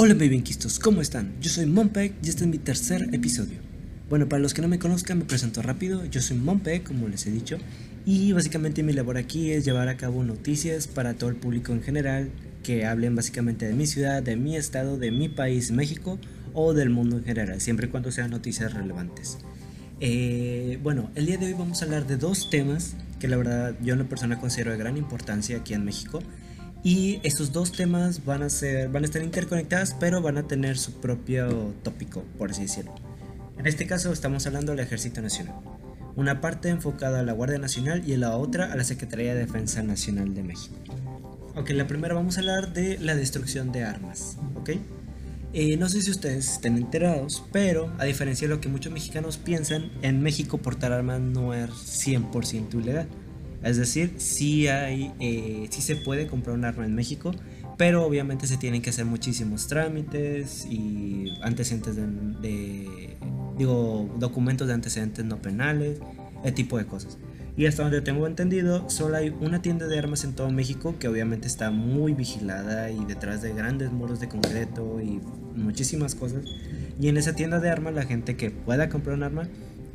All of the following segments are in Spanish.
Hola babyinquistos, ¿cómo están? Yo soy Monpeg y este es mi tercer episodio. Bueno, para los que no me conozcan, me presento rápido. Yo soy Monpeg, como les he dicho, y básicamente mi labor aquí es llevar a cabo noticias para todo el público en general que hablen básicamente de mi ciudad, de mi estado, de mi país, México, o del mundo en general, siempre y cuando sean noticias relevantes. Eh, bueno, el día de hoy vamos a hablar de dos temas que la verdad yo en la persona considero de gran importancia aquí en México y estos dos temas van a ser van a estar interconectados, pero van a tener su propio tópico, por así decirlo. En este caso estamos hablando del Ejército Nacional. Una parte enfocada a la Guardia Nacional y la otra a la Secretaría de Defensa Nacional de México. Ok, la primera vamos a hablar de la destrucción de armas, ¿ok? Eh, no sé si ustedes estén enterados, pero a diferencia de lo que muchos mexicanos piensan, en México portar armas no es 100% ilegal. Es decir, sí, hay, eh, sí se puede comprar un arma en México, pero obviamente se tienen que hacer muchísimos trámites y antecedentes de, digo, documentos de antecedentes no penales, ese tipo de cosas. Y hasta donde tengo entendido, solo hay una tienda de armas en todo México que obviamente está muy vigilada y detrás de grandes muros de concreto y muchísimas cosas. Y en esa tienda de armas la gente que pueda comprar un arma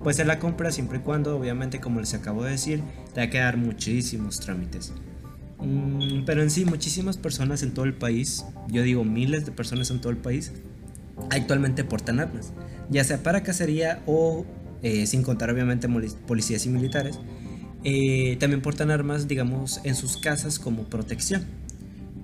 pues se la compra siempre y cuando, obviamente, como les acabo de decir, te va a quedar muchísimos trámites. Mm, pero en sí, muchísimas personas en todo el país, yo digo miles de personas en todo el país, actualmente portan armas, ya sea para cacería o, eh, sin contar obviamente policías y militares, eh, también portan armas, digamos, en sus casas como protección.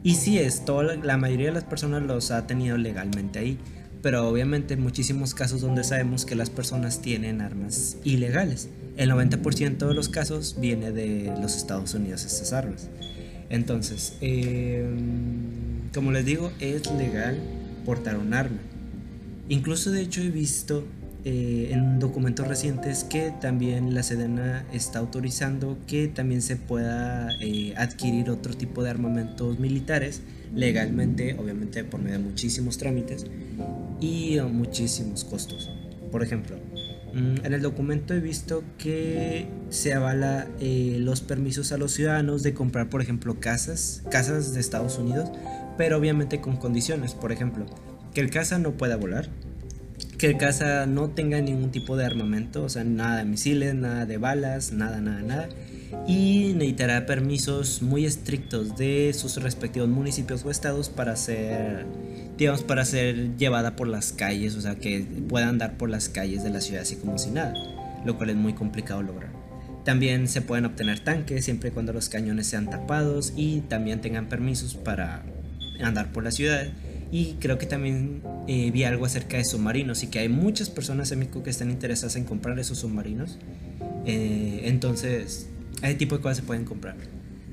Y si es, toda la mayoría de las personas los ha tenido legalmente ahí pero obviamente en muchísimos casos donde sabemos que las personas tienen armas ilegales. El 90% de los casos viene de los Estados Unidos estas armas. Entonces, em, como les digo, es legal portar un arma. Incluso de hecho he visto eh, en documentos recientes que también la Sedena está autorizando que también se pueda eh, adquirir otro tipo de armamentos militares legalmente, obviamente por medio de muchísimos trámites y muchísimos costos. Por ejemplo, mm, en el documento he visto que se avala eh, los permisos a los ciudadanos de comprar, por ejemplo, casas, casas de Estados Unidos, pero obviamente con condiciones. Por ejemplo, que el casa no pueda volar, que el casa no tenga ningún tipo de armamento, o sea, nada de misiles, nada de balas, nada, nada, nada y necesitará permisos muy estrictos de sus respectivos municipios o estados para ser, digamos, para ser llevada por las calles, o sea, que pueda andar por las calles de la ciudad así como si nada, lo cual es muy complicado lograr. También se pueden obtener tanques siempre y cuando los cañones sean tapados y también tengan permisos para andar por la ciudad. Y creo que también eh, vi algo acerca de submarinos y que hay muchas personas en México que están interesadas en comprar esos submarinos. Eh, entonces, ese tipo de cosas se pueden comprar.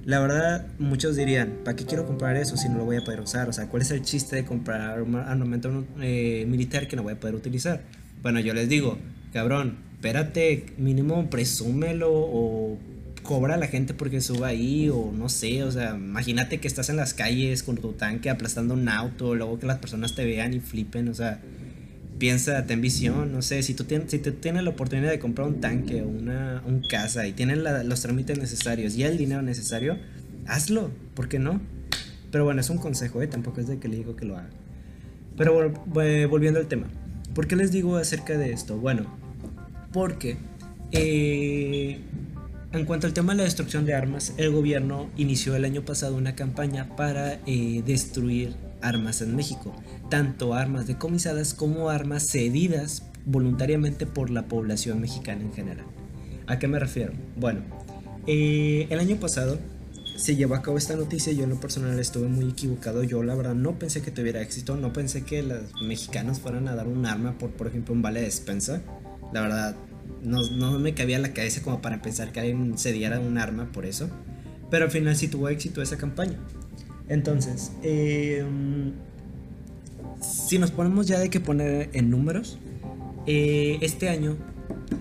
La verdad, muchos dirían, ¿para qué quiero comprar eso si no lo voy a poder usar? O sea, ¿cuál es el chiste de comprar armamento eh, militar que no voy a poder utilizar? Bueno, yo les digo, cabrón, espérate, mínimo presúmelo o cobra a la gente porque suba ahí o no sé, o sea, imagínate que estás en las calles con tu tanque aplastando un auto, luego que las personas te vean y flipen, o sea, piensa, ten visión, no sé, si tú tienes, si tienes la oportunidad de comprar un tanque o una un casa y tienes los trámites necesarios y el dinero necesario, hazlo, ¿por qué no? Pero bueno, es un consejo, ¿eh? tampoco es de que le digo que lo haga. Pero volviendo al tema, ¿por qué les digo acerca de esto? Bueno, porque eh, en cuanto al tema de la destrucción de armas, el gobierno inició el año pasado una campaña para eh, destruir armas en México, tanto armas decomisadas como armas cedidas voluntariamente por la población mexicana en general. ¿A qué me refiero? Bueno, eh, el año pasado se llevó a cabo esta noticia, yo en lo personal estuve muy equivocado, yo la verdad no pensé que tuviera éxito, no pensé que los mexicanos fueran a dar un arma por, por ejemplo, un vale de despensa, la verdad no, no me cabía la cabeza como para pensar que alguien cediera un arma por eso, pero al final sí tuvo éxito esa campaña. Entonces, em, si nos ponemos ya de que poner en números, eh, este año,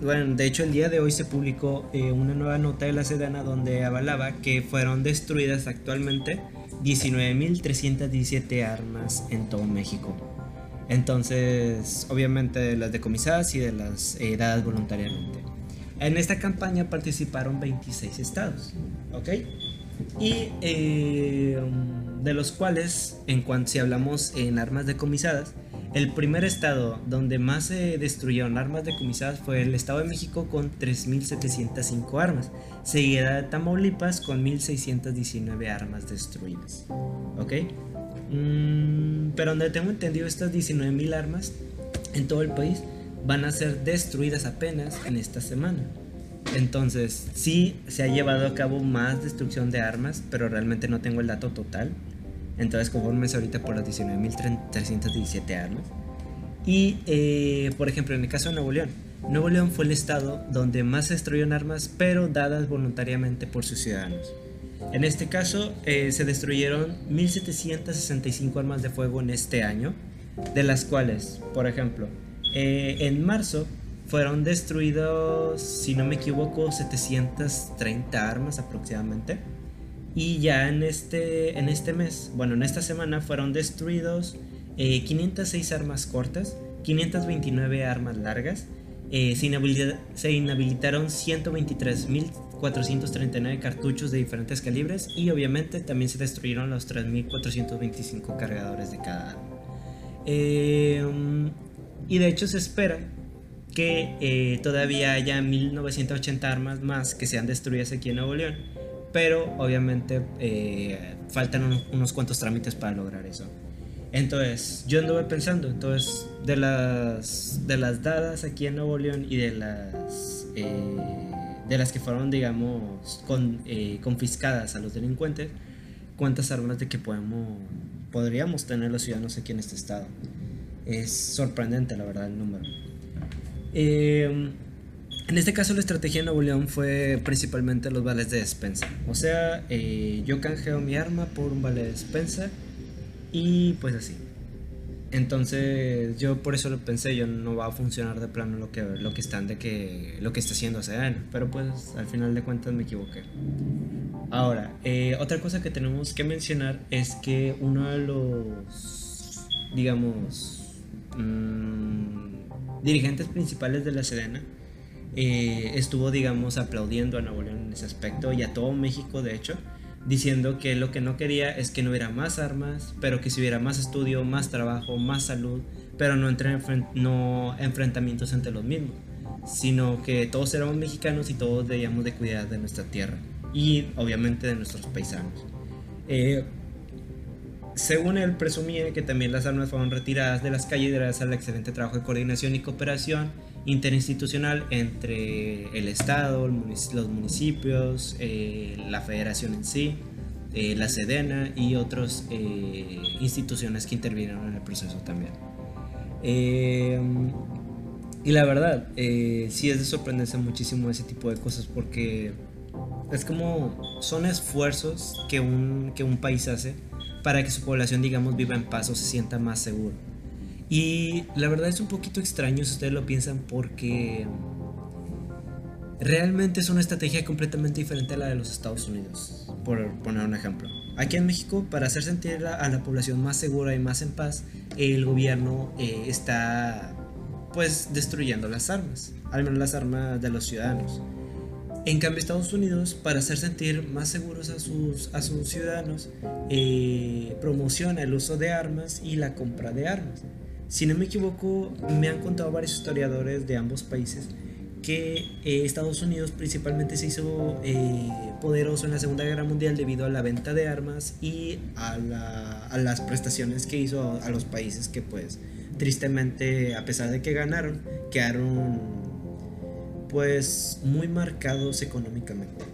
bueno, de hecho el día de hoy se publicó eh, una nueva nota de la Sedana donde avalaba que fueron destruidas actualmente 19.317 armas en todo México. Entonces, obviamente las decomisadas y de las eh, dadas voluntariamente. En esta campaña participaron 26 estados, ¿ok? Y de los cuales, en cuanto si hablamos en armas decomisadas, el primer estado donde más se destruyeron armas decomisadas fue el Estado de México con 3.705 armas, seguida de Tamaulipas con 1.619 armas destruidas. ¿Ok? Mm, pero donde tengo entendido estas 19.000 armas en todo el país van a ser destruidas apenas en esta semana. Entonces, sí se ha llevado a cabo más destrucción de armas, pero realmente no tengo el dato total. Entonces, conforme ahorita por las 19.317 armas. Y, eh, por ejemplo, en el caso de Nuevo León, Nuevo León fue el estado donde más se destruyeron armas, pero dadas voluntariamente por sus ciudadanos. En este caso, eh, se destruyeron 1.765 armas de fuego en este año, de las cuales, por ejemplo, eh, en marzo fueron destruidos, si no me equivoco, 730 armas aproximadamente. Y ya en este, en este mes, bueno, en esta semana fueron destruidos 506 eh, armas cortas, 529 armas largas, eh, se, se, inhabilitaron 123.439 cartuchos de diferentes calibres y obviamente también se destruyeron los 3.425 cargadores de cada arma. Eh, y de hecho se espera que eh, todavía haya 1980 armas más que sean destruidas aquí en Nuevo León, pero obviamente eh, faltan unos, cuantos trámites para lograr eso. Entonces, yo anduve pensando, entonces, de las, de las dadas aquí en Nuevo León y de las, eh, de las que fueron, digamos, con, confiscadas a los delincuentes, ¿cuántas armas de que podemos, podríamos tener los ciudadanos aquí en este estado? Es sorprendente, la verdad, el número. Eh, en este caso la estrategia de Nuevo León fue principalmente los vales de despensa. O sea, eh, yo canjeo mi arma por un vale de despensa y pues así. Entonces yo por eso lo pensé, yo no va a funcionar de plano lo que, lo que están de que lo que está haciendo Sedena, pero pues al final de cuentas me equivoqué. Ahora, eh, otra cosa que tenemos que mencionar es que uno de los, digamos, mmm, dirigentes principales de la Sedena, eh, estuvo, digamos, aplaudiendo a Nuevo León en ese aspecto y a todo México, de hecho, diciendo que lo que no quería es que no hubiera más armas, pero que si hubiera más estudio, más trabajo, más salud, pero no, entre, no enfrentamientos entre los mismos, sino que todos éramos mexicanos y todos debíamos de cuidar de nuestra tierra y obviamente de nuestros paisanos. Eh, según él, presumía que también las armas fueron retiradas de las calles gracias al excelente trabajo de coordinación y cooperación interinstitucional entre el Estado, los municipios, eh, la federación en sí, eh, la Sedena y otras eh, instituciones que intervinieron en el proceso también. y la verdad, sí es de sorprenderse muchísimo ese tipo de cosas porque es como son esfuerzos que un, que un país hace para que su población, digamos, viva en paz o se sienta más seguro. Y la verdad es un poquito extraño si ustedes lo piensan porque realmente es una estrategia completamente diferente a la de los Estados Unidos, por poner un ejemplo. Aquí en México, para hacer sentir a la población más segura y más en paz, el gobierno eh, está pues destruyendo las armas, al menos las armas de los ciudadanos. En cambio, Estados Unidos, para hacer sentir más seguros a sus, a sus ciudadanos, eh, promociona el uso de armas y la compra de armas. Si no me equivoco, me han contado varios historiadores de ambos países que eh, Estados Unidos principalmente se hizo eh, poderoso en la Segunda Guerra Mundial debido a la venta de armas y a, a las prestaciones que hizo a los países que pues tristemente, a pesar de que ganaron, quedaron pues muy marcados económicamente.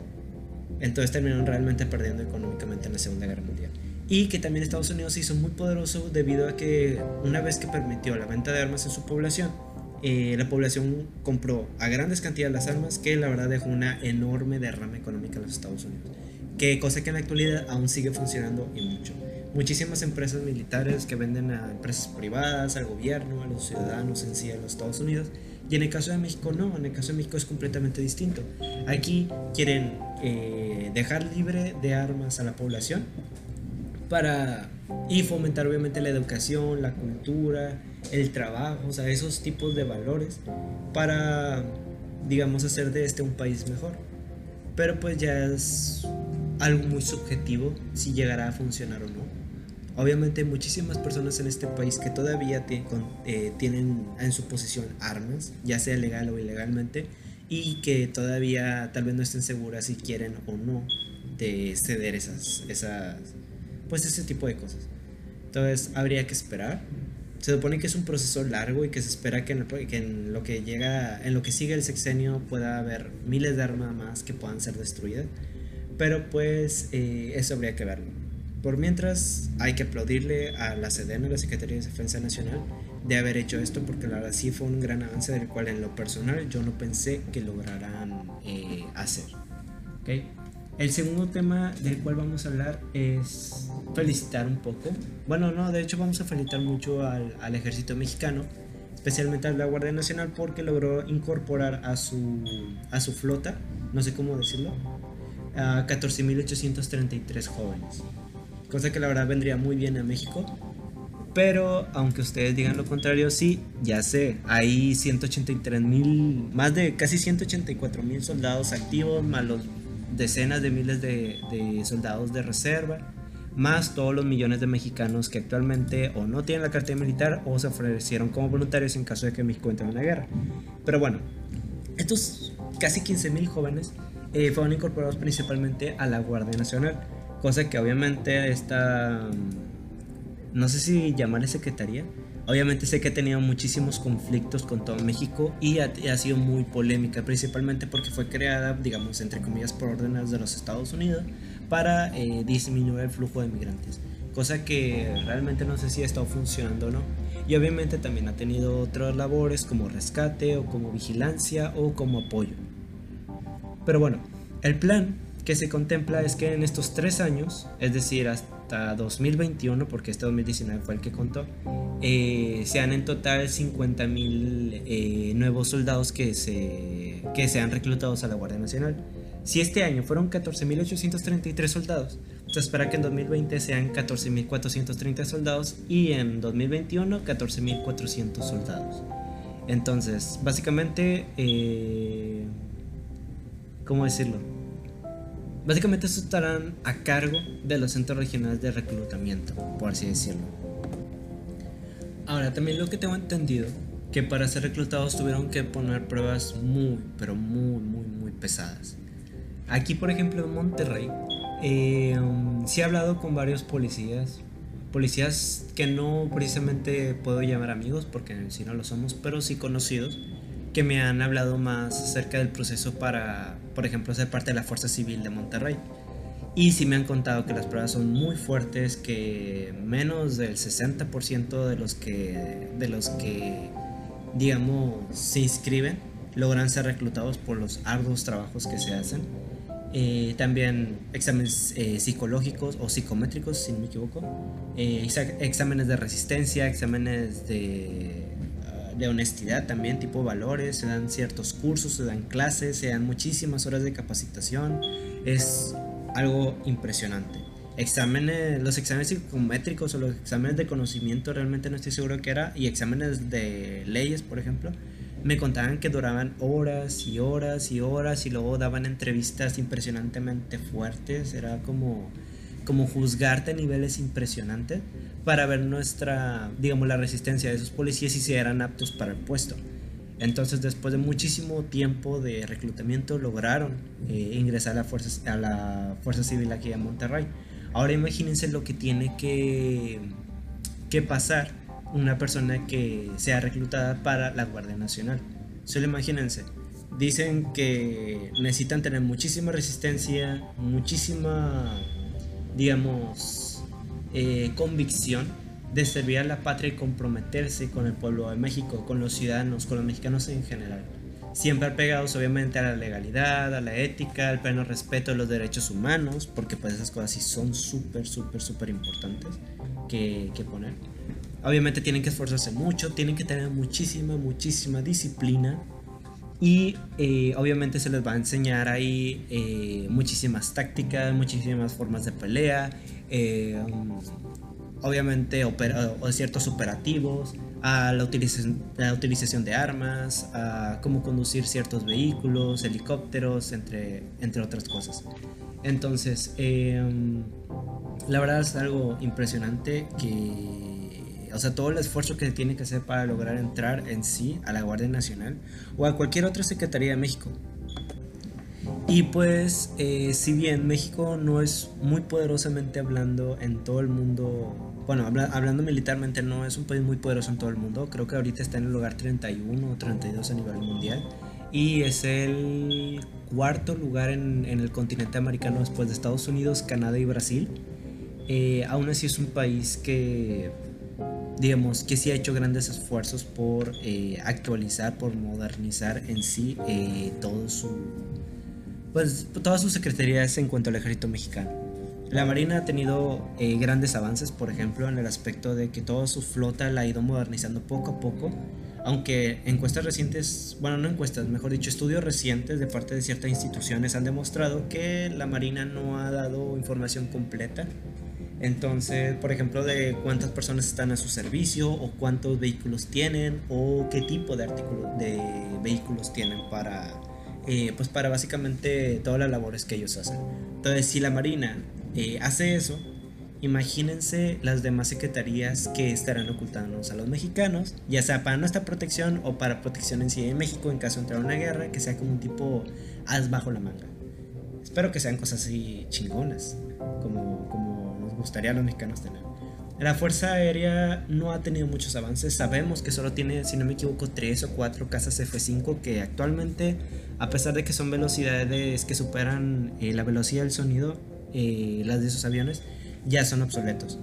Entonces terminaron realmente perdiendo económicamente en la Segunda Guerra Mundial. Y que también Estados Unidos se hizo muy poderoso debido a que una vez que permitió la venta de armas en su población, eh, la población compró a grandes cantidades las armas que la verdad dejó una enorme derrama económica en los Estados Unidos. Que cosa que en la actualidad aún sigue funcionando y mucho. Muchísimas empresas militares que venden a empresas privadas, al gobierno, a los ciudadanos en sí de los Estados Unidos y en el caso de México no, en el caso de México es completamente distinto. Aquí quieren eh, dejar libre de armas a la población para y fomentar obviamente la educación, la cultura, el trabajo, o sea, esos tipos de valores para, digamos, hacer de este un país mejor. Pero pues ya es algo muy subjetivo si llegará a funcionar o no. Obviamente hay muchísimas personas en este país que todavía eh, tienen en su posesión armas, ya sea legal o ilegalmente, y que todavía tal vez no estén seguras si quieren o no de ceder esas, esas, pues ese tipo de cosas. Entonces habría que esperar. Se supone que es un proceso largo y que se espera que en, lo que llega, en lo que sigue el sexenio pueda haber miles de armas más que puedan ser destruidas. Pero pues eh, eso habría que verlo. Por mientras hay que aplaudirle a la SEDENA, la Secretaría de Defensa Nacional, de haber hecho esto porque la verdad sí fue un gran avance del cual en lo personal yo no pensé que lograran eh, hacer. ¿Okay? El segundo tema del cual vamos a hablar es felicitar un poco. Bueno, no, de hecho vamos a felicitar mucho al, al ejército mexicano, especialmente a la Guardia Nacional porque logró incorporar a su, a su flota, no sé cómo decirlo, a 14.833 jóvenes. Cosa que la verdad vendría muy bien a México. Pero aunque ustedes digan lo contrario, sí, ya sé, hay 183 mil, más de casi 184 mil soldados activos, más los decenas de miles de, soldados de reserva, más todos los millones de mexicanos que actualmente o no tienen la cartera militar o se ofrecieron como voluntarios en caso de que México entre en la guerra. Pero bueno, estos casi 15 mil jóvenes eh, fueron incorporados principalmente a la Guardia Nacional, cosa que obviamente está, no sé si llamarle secretaría, Obviamente sé que ha tenido muchísimos conflictos con todo México y ha, sido muy polémica, principalmente porque fue creada, digamos, entre comillas, por órdenes de los Estados Unidos para eh, disminuir el flujo de migrantes. Cosa que realmente no sé si ha estado funcionando o no. Y obviamente también ha tenido otras labores como rescate o como vigilancia o como apoyo. Pero bueno, el plan que se contempla es que en estos tres años, es decir, hasta 2021, porque este 2019 fue el que contó, eh, sean en total 50 mil eh, nuevos soldados que, se, que sean reclutados a la Guardia Nacional. Si este año fueron 14.833 soldados, se espera que en 2020 sean 14.430 soldados y en 2021 14.400 soldados. Entonces, básicamente, eh, ¿cómo decirlo? Básicamente estos estarán a cargo de los centros regionales de reclutamiento, por así decirlo. Ahora, también lo que tengo entendido, que para ser reclutados tuvieron que poner pruebas muy, pero muy, muy, muy pesadas. Aquí, por ejemplo, en Monterrey, eh, sí he hablado con varios policías, policías que no precisamente puedo llamar amigos, porque si no lo somos, pero sí conocidos, que me han hablado más acerca del proceso para, por ejemplo, ser parte de la Fuerza Civil de Monterrey. Y sí me han contado que las pruebas son muy fuertes, que menos del 60% de los que, de los que, digamos, se inscriben logran ser reclutados por los arduos trabajos que se hacen. Eh, también exámenes eh, psicológicos o psicométricos, si no me equivoco. Eh, exámenes de resistencia, exámenes de de honestidad también, tipo valores, se dan ciertos cursos, se dan clases, se dan muchísimas horas de capacitación. Es algo impresionante. Exámenes, los exámenes psicométricos o los exámenes de conocimiento realmente no estoy seguro que era, y exámenes de leyes, por ejemplo, me contaban que duraban horas y horas y horas y luego daban entrevistas impresionantemente fuertes, era como como juzgarte a niveles impresionantes para ver nuestra, digamos, la resistencia de esos policías y si eran aptos para el puesto. Entonces, después de muchísimo tiempo de reclutamiento, lograron eh, ingresar a la, fuerza, a la Fuerza Civil aquí en Monterrey. Ahora imagínense lo que tiene que, que pasar una persona que sea reclutada para la Guardia Nacional. Solo imagínense, dicen que necesitan tener muchísima resistencia, muchísima digamos, eh, convicción de servir a la patria y comprometerse con el pueblo de México, con los ciudadanos, con los mexicanos en general. Siempre apegados obviamente a la legalidad, a la ética, al pleno respeto de los derechos humanos, porque pues esas cosas sí son súper, súper, súper importantes que, que poner. Obviamente tienen que esforzarse mucho, tienen que tener muchísima, muchísima disciplina y eh, obviamente se les va a enseñar ahí eh, muchísimas tácticas, muchísimas formas de pelea, eh, obviamente o ciertos operativos, a la utilización, la utilización de armas, a cómo conducir ciertos vehículos, helicópteros, entre, entre otras cosas. Entonces, em, la verdad es algo impresionante que, o sea, todo el esfuerzo que se tiene que hacer para lograr entrar en sí a la Guardia Nacional o a cualquier otra Secretaría de México. Y pues, eh, si bien México no es muy poderosamente hablando en todo el mundo, bueno, hablando militarmente no es un país muy poderoso en todo el mundo, creo que ahorita está en el lugar 31 o 32 a nivel mundial y es el cuarto lugar en, en el continente americano después de Estados Unidos, Canadá y Brasil. Eh, aún así es un país que, digamos, que sí ha hecho grandes esfuerzos por eh, actualizar, por modernizar en sí eh, todo su, pues, todas sus secretarías en cuanto al ejército mexicano. La Marina ha tenido grandes avances, por ejemplo, en el aspecto de que toda su flota la ha ido modernizando poco a poco, aunque encuestas recientes, bueno, no encuestas, mejor dicho, estudios recientes de parte de ciertas instituciones han demostrado que la Marina no ha dado información completa entonces, por ejemplo, de cuántas personas están a su servicio o cuántos vehículos tienen o qué tipo de artículos de vehículos tienen para, eh, pues para básicamente todas las labores que ellos hacen. Entonces, si la Marina eh, hace eso, imagínense las demás secretarías que estarán ocultándonos a los mexicanos, ya sea para nuestra protección o para protección en sí de México en caso de entrar a una guerra, que sea como un tipo as bajo la manga. Espero que sean cosas así chingonas, como, como gustaría a los mexicanos tener. La Fuerza Aérea no ha tenido muchos avances. Sabemos que solo tiene, si no me equivoco, 3 o 4 casas F5 que actualmente, a pesar de que son velocidades que superan eh, la velocidad del sonido, eh, las de esos aviones, ya son obsoletos.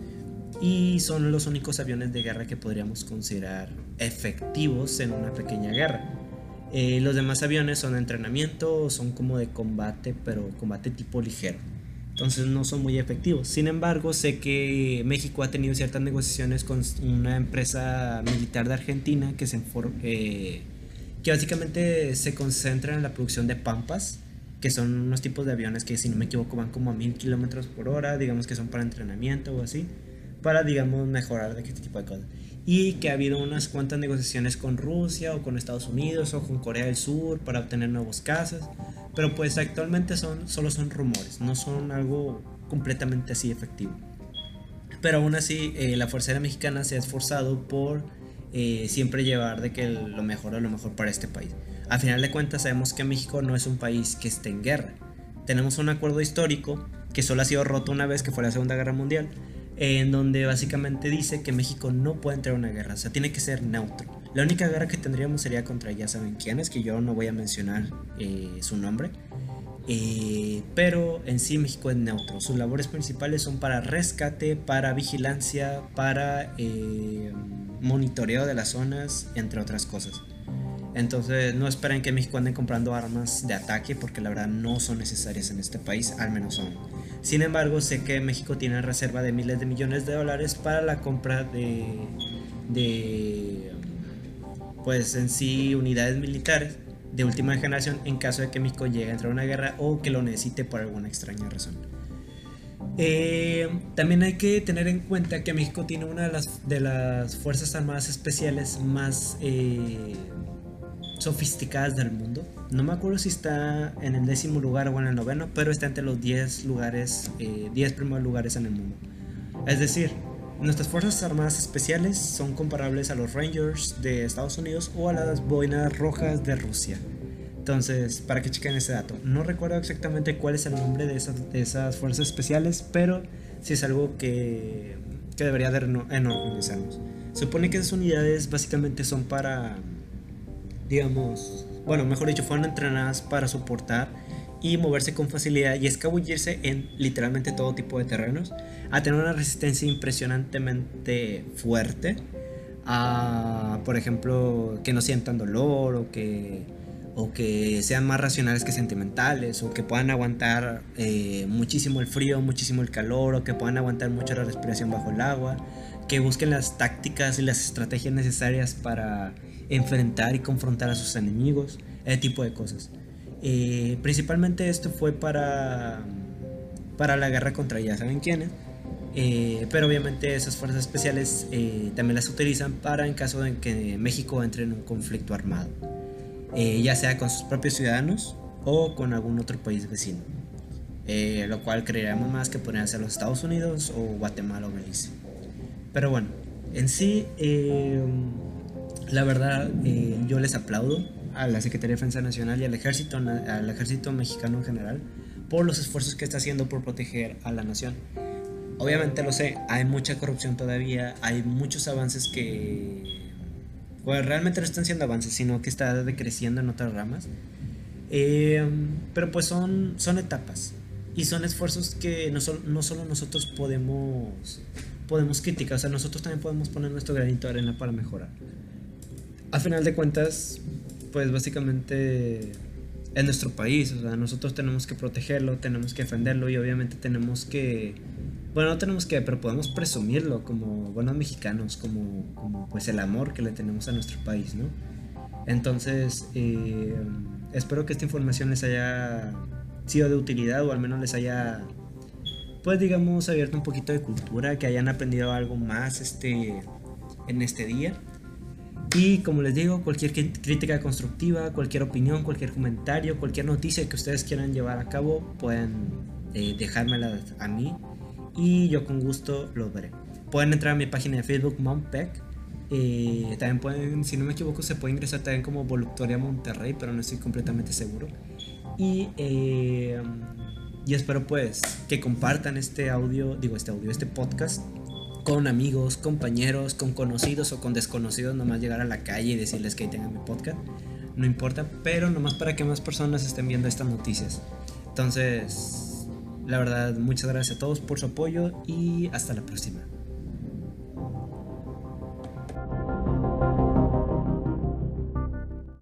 Y son los únicos aviones de guerra que podríamos considerar efectivos en una pequeña guerra. Eh, los demás aviones son de entrenamiento, son como de combate, pero combate tipo ligero entonces no son muy efectivos. Sin embargo, sé que México ha tenido ciertas negociaciones con una empresa militar de Argentina que, se, eh, que básicamente se concentra en la producción de Pampas, que son unos tipos de aviones que si no me equivoco van como a mil kilómetros por hora, digamos que son para entrenamiento o así, para digamos mejorar de este tipo de cosas y que ha habido unas cuantas negociaciones con Rusia o con Estados Unidos o con Corea del Sur para obtener nuevos casos, pero pues actualmente son, solo son rumores, no son algo completamente así efectivo. Pero aún así, eh, la Fuerza Aérea Mexicana se ha esforzado por eh, siempre llevar de que lo mejor o lo mejor para este país. A final de cuentas, sabemos que México no es un país que esté en guerra. Tenemos un acuerdo histórico que solo ha sido roto una vez, que fue la Segunda Guerra Mundial, en donde básicamente dice que México no puede entrar a una guerra, o sea, tiene que ser neutro. La única guerra que tendríamos sería contra ya saben quiénes, que yo no voy a mencionar eh, su nombre. Eh, pero en sí México es neutro. Sus labores principales son para rescate, para vigilancia, para eh, monitoreo de las zonas, entre otras cosas. Entonces no esperen que México ande comprando armas de ataque porque la verdad no son necesarias en este país, al menos son. Sin embargo, sé que México tiene reserva de miles de millones de dólares para la compra de, de pues en sí unidades militares de última generación en caso de que México llegue a entrar a una guerra o que lo necesite por alguna extraña razón. Eh, también hay que tener en cuenta que México tiene una de las, de las Fuerzas Armadas Especiales más eh, sofisticadas del mundo. No me acuerdo si está en el décimo lugar o en el noveno, pero está entre los 10 lugares, 10 eh, primeros lugares en el mundo. Es decir, nuestras Fuerzas Armadas Especiales son comparables a los Rangers de Estados Unidos o a las Boinas Rojas de Rusia. Entonces, para que chequen ese dato. No recuerdo exactamente cuál es el nombre de esas, de esas fuerzas especiales, pero sí es algo que, que debería de enorgullecernos. Supone que esas unidades básicamente son para digamos, bueno, mejor dicho, fueron entrenadas para soportar y moverse con facilidad y escabullirse en literalmente todo tipo de terrenos, a tener una resistencia impresionantemente fuerte, a, por ejemplo, que no sientan dolor o que, o que sean más racionales que sentimentales, o que puedan aguantar eh, muchísimo el frío, muchísimo el calor, o que puedan aguantar mucho la respiración bajo el agua, que busquen las tácticas y las estrategias necesarias para enfrentar y confrontar a sus enemigos, ese tipo de cosas. Eh, principalmente esto fue para, para la guerra contra ya saben quiénes, eh, pero obviamente esas fuerzas especiales eh, también las utilizan para en caso de que México entre en un conflicto armado, ya sea con sus propios ciudadanos o con algún otro país vecino. eh, lo cual creeríamos más que podrían ser los Estados Unidos o Guatemala o Belice. Pero bueno, en sí, eh, la verdad, eh, yo les aplaudo a la Secretaría de Defensa Nacional y al ejército, al ejército mexicano en general por los esfuerzos que está haciendo por proteger a la nación. Obviamente lo sé, hay mucha corrupción todavía, hay muchos avances que bueno, realmente no están siendo avances, sino que está decreciendo en otras ramas. pero pues son, son etapas. Y son esfuerzos que no, no solo nosotros podemos, podemos criticar, o sea, nosotros también podemos poner nuestro granito de arena para mejorar. A final de cuentas, pues básicamente es nuestro país, o sea, nosotros tenemos que protegerlo, tenemos que defenderlo y obviamente tenemos que, bueno, no tenemos que, pero podemos presumirlo como buenos mexicanos, como, como pues el amor que le tenemos a nuestro país, ¿no? Entonces, eh, espero que esta información les haya sido de utilidad o al menos les haya, pues digamos, abierto un poquito de cultura, que hayan aprendido algo más este, en este día. Y como les digo, cualquier crítica constructiva, cualquier opinión, cualquier comentario, cualquier noticia que ustedes quieran llevar a cabo, pueden eh, dejármela a mí y yo con gusto lo veré. Pueden entrar a mi página de Facebook, Mompec. Eh, también pueden, si no me equivoco, se puede ingresar también como Voluptoria Monterrey, pero no estoy completamente seguro. Y, eh, y espero pues que compartan este audio, digo este audio, este podcast con amigos, compañeros, con conocidos o con desconocidos, nomás llegar a la calle y decirles que ahí tengan mi podcast. No importa, pero nomás para que más personas estén viendo estas noticias. Entonces, la verdad, muchas gracias a todos por su apoyo y hasta la próxima.